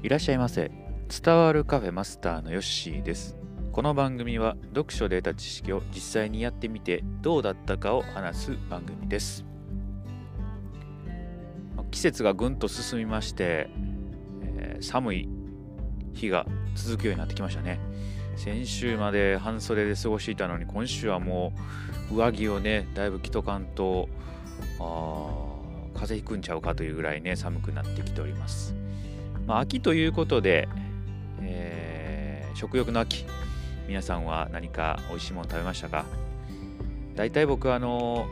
いらっしゃいませ。伝わるカフェマスターのヨッシーです。この番組は読書で得た知識を実際にやってみてどうだったかを話す番組です。季節がぐんと進みまして、えー、寒い日が続くようになってきましたね。先週まで半袖で過ごしていたのに今週はもう上着をねだいぶ着とかんとあ風邪ひくんちゃうかというぐらいね寒くなってきております。まあ、秋ということで、えー、食欲の秋皆さんは何か美味しいもの食べましたか？大体僕はあの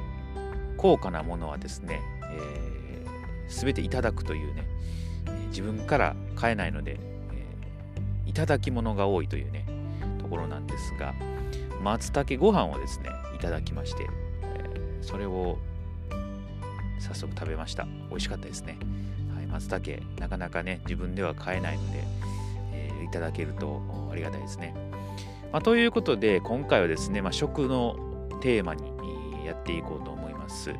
高価なものはですね、えー、全ていただくというね自分から買えないので、えー、いただき物が多いというねところなんですが松茸ご飯をですねいただきまして、えー、それを早速食べました。美味しかったですね。松茸なかなかね自分では買えないので、えー、いただけるとありがたいですね、まあ、ということで今回はですね、まあ、食のテーマにやっていこうと思います、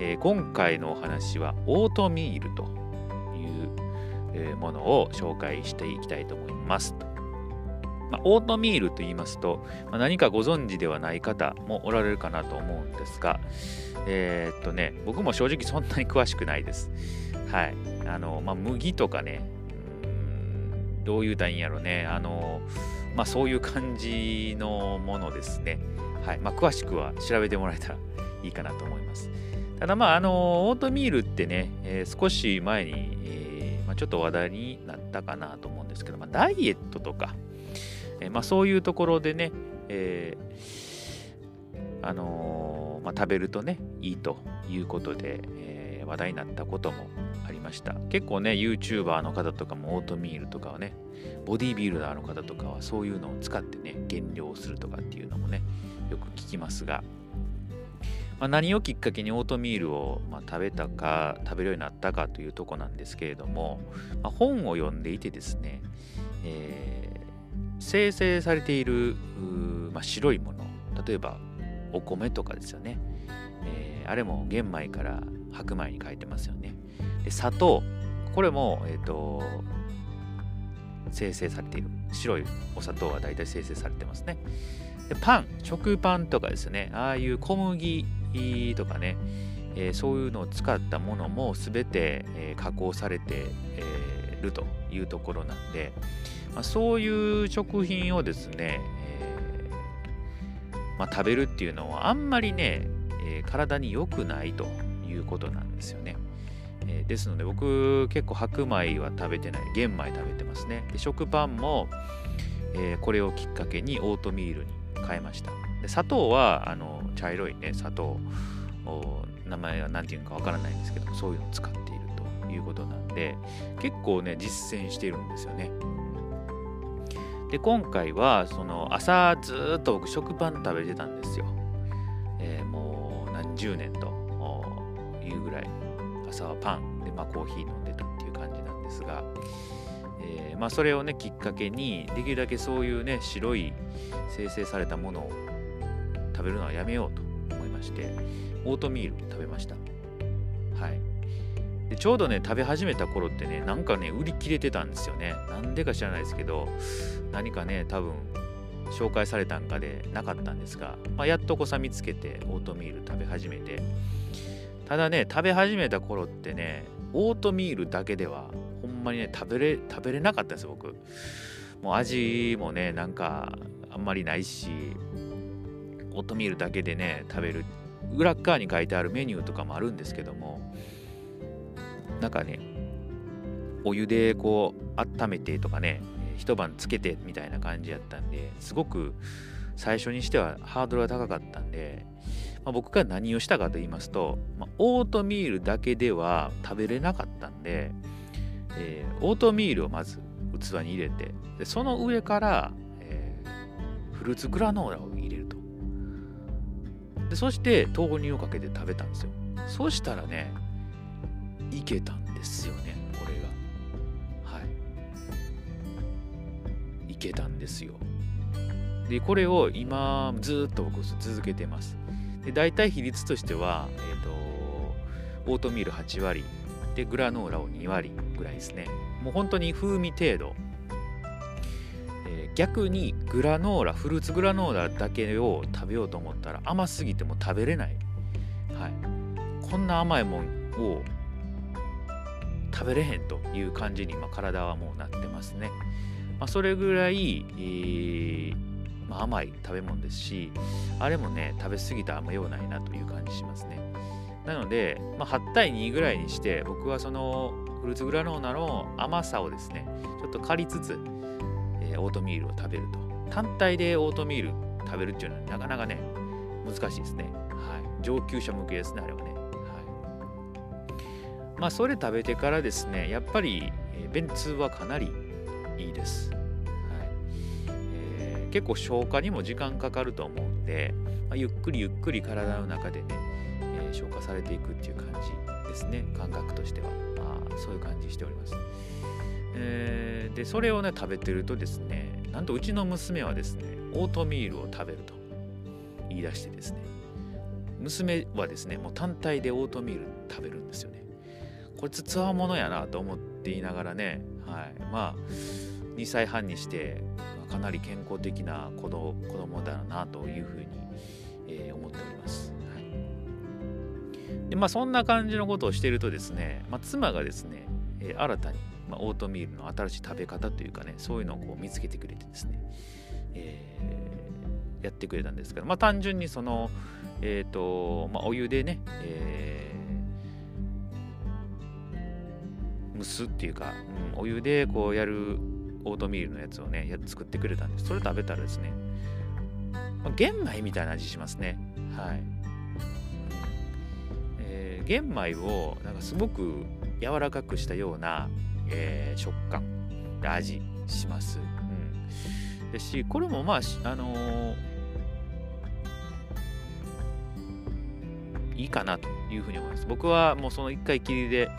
えー、今回のお話はオートミールというものを紹介していきたいと思います。まあ、オートミールと言いますと、まあ、何かご存知ではない方もおられるかなと思うんですが、えー、っとね、僕も正直そんなに詳しくないです。はい。あの、まあ、麦とかね、うんどういうたらいいんやろね。あの、まあ、そういう感じのものですね。はい。まあ、詳しくは調べてもらえたらいいかなと思います。ただ、まあ、あの、オートミールってね、えー、少し前に、えー、まあ、ちょっと話題になったかなと思うんですけど、まあ、ダイエットとか、え、まあ、そういうところでね、えー、あのまあ、食べるとね、いいということで、えー、話題になったこともありました。結構ね、YouTuber の方とかもオートミールとかはね、ボディービルダーの方とかはそういうのを使ってね、減量するとかっていうのもね、よく聞きますが、まあ、何をきっかけにオートミールを、ま、食べたか、食べるようになったかというとこなんですけれども、まあ、本を読んでいてですね、えー、生成されている、まあ、白いもの、例えばお米とかですよね。えー、あれも玄米から白米に変えてますよね。で砂糖。これも、えーと、生成されている。白いお砂糖は大体生成されてますね。でパン。食パンとかですね。ああいう小麦とかね、えー、そういうのを使ったものも全て、えー、加工されて、えー、るというところなんで、まあ、そういう食品をですね、えまあ、食べるっていうのはあんまりね、え体に良くないということなんですよね。えー、ですので僕結構白米は食べてない玄米食べてますね。で食パンも、えー、これをきっかけにオートミールに変えました。で砂糖はあの茶色いね砂糖名前は何て言うのかわからないんですけどそういうのを使っているということなんで結構ね実践しているんですよね。で今回はその朝ずっと僕食パン食べてたんですよ、えー、もう何十年というぐらい朝はパンで、まあ、コーヒー飲んでたっていう感じなんですが、えー、まあ、それをねきっかけにできるだけそういうね白い生成されたものを食べるのはやめようと思いましてオートミール食べました。はい。でちょうどね食べ始めた頃ってねなんかね売り切れてたんですよねなんでか知らないですけど何かね多分紹介されたんかでなかったんですが、まあ、やっとこさ見つけてオートミール食べ始めてただね、食べ始めた頃ってね、オートミールだけでは、ほんまにね、食べれ、食べれなかったんです、僕。もう味もね、なんか、あんまりないし、オートミールだけでね、食べる。裏側に書いてあるメニューとかもあるんですけども、なんかね、お湯でこう、温めてとかね、一晩つけてみたいな感じやったんですごく最初にしてはハードルが高かったんでまあ、僕が何をしたかと言いますと、まあ、オートミールだけでは食べれなかったんで、えー、オートミールをまず器に入れてでその上から、えー、フルーツグラノーラを入れると。でそして豆乳をかけて食べたんですよ。そしたらねいけたんですよねこれが。はい。いけたんですよ。でこれを今ずっと僕続けてます。で大体比率としては、えーと、オートミール8割でグラノーラを2割ぐらいですね。もう本当に風味程度、え、逆にグラノーラフルーツグラノーラだけを食べようと思ったら甘すぎても食べれない、はい、こんな甘いもんを食べれへんという感じに今体はもうなってますね、まあ、それぐらい、えーまあ、甘い食べ物ですしあれもね食べ過ぎたらあんまようないなという感じしますね。なので、まあ、8対2ぐらいにして僕はそのフルーツグラノーラの甘さをですねちょっと借りつつ、えー、オートミールを食べると。単体でオートミール食べるっていうのはなかなかね難しいですね、はい、上級者向けですねあれはね、まあそれ食べてからですねやっぱり、便通はかなりいいです、はい。えー、結構消化にも時間かかると思うんで、まあ、ゆっくりゆっくり体の中でね、えー、消化されていくっていう感じですね。感覚としては。あそういう感じしております。えー、でそれをね食べてるとですねなんとうちの娘はですねオートミールを食べると言い出してですね娘はですねもう単体でオートミール食べるんですよね。こいつつわものやなと思っていながらね、はい、まあ2歳半にしてかなり健康的な子供だなというふうに、えー、思っております。でまあそんな感じのことをしているとですね、まあ、妻がですね、えー、新たに、まあ、オートミールの新しい食べ方というかねそういうのをこう見つけてくれてですね、えー、やってくれたんですけどまあ単純にそのえっ、ー、と、まあ、お湯でね、えー、蒸すっていうか、うん、お湯でこうやるオートミールのやつをねや作ってくれたんですそれ食べたらですね、まあ、玄米みたいな味しますねはい玄米をなんかすごく柔らかくしたような、えー、食感で味します。うん、ですしこれもまああのー、いいかなというふうに思います。僕はもうその1回きりで、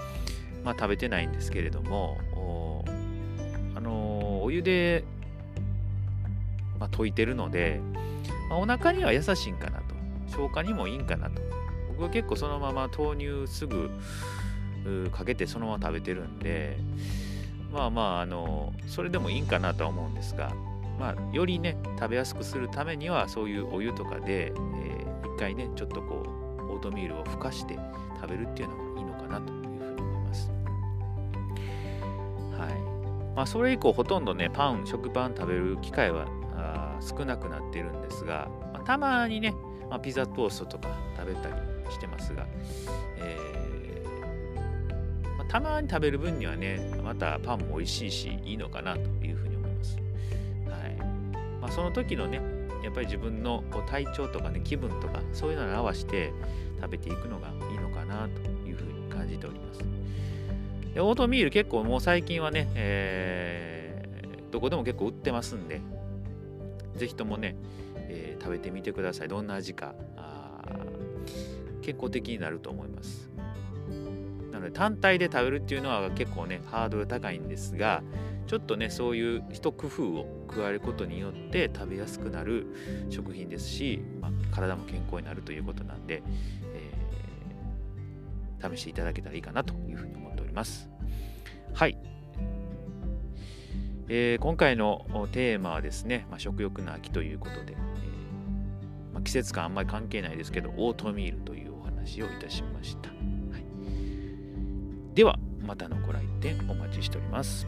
まあ、食べてないんですけれどもあのー、お湯で、まあ、溶いてるので、まあ、お腹には優しいんかなと。消化にもいいんかなと。僕は結構そのまま豆乳すぐかけてそのまま食べてるんでまあまああのそれでもいいんかなとは思うんですがまあよりね食べやすくするためにはそういうお湯とかで、えー、一回ねちょっとこうオートミールをふかして食べるっていうのがいいのかなと。まあそれ以降ほとんどねパン食パン食べる機会は少なくなってるんですが、まあ、たまにね、まあ、ピザトーストとか食べたりしてますが、えー、まあ、たまに食べる分にはね、またパンも美味しいし、いいのかなというふうに思います。はいま、その時のね、やっぱり自分の体調とかね、気分とか、そういうのに合わせて食べていくのがいいのかなというふうに感じております。でオートミール結構もう最近はね、えー、どこでも結構売ってますんで、ぜひともね、えー、食べてみてください。どんな味か。健康的になると思いますなので単体で食べるっていうのは結構ねハードル高いんですがちょっとねそういう一工夫を加えることによって食べやすくなる食品ですし、まあ、体も健康になるということなんで、えー、試していただけたらいいかなというふうに思っておりますはいえー、今回のテーマはですね、まあ、食欲の秋ということで、えーまあ、季節感あんまり関係ないですけどオートミールというお話をいたしました。はい、では、またのご来店お待ちしております。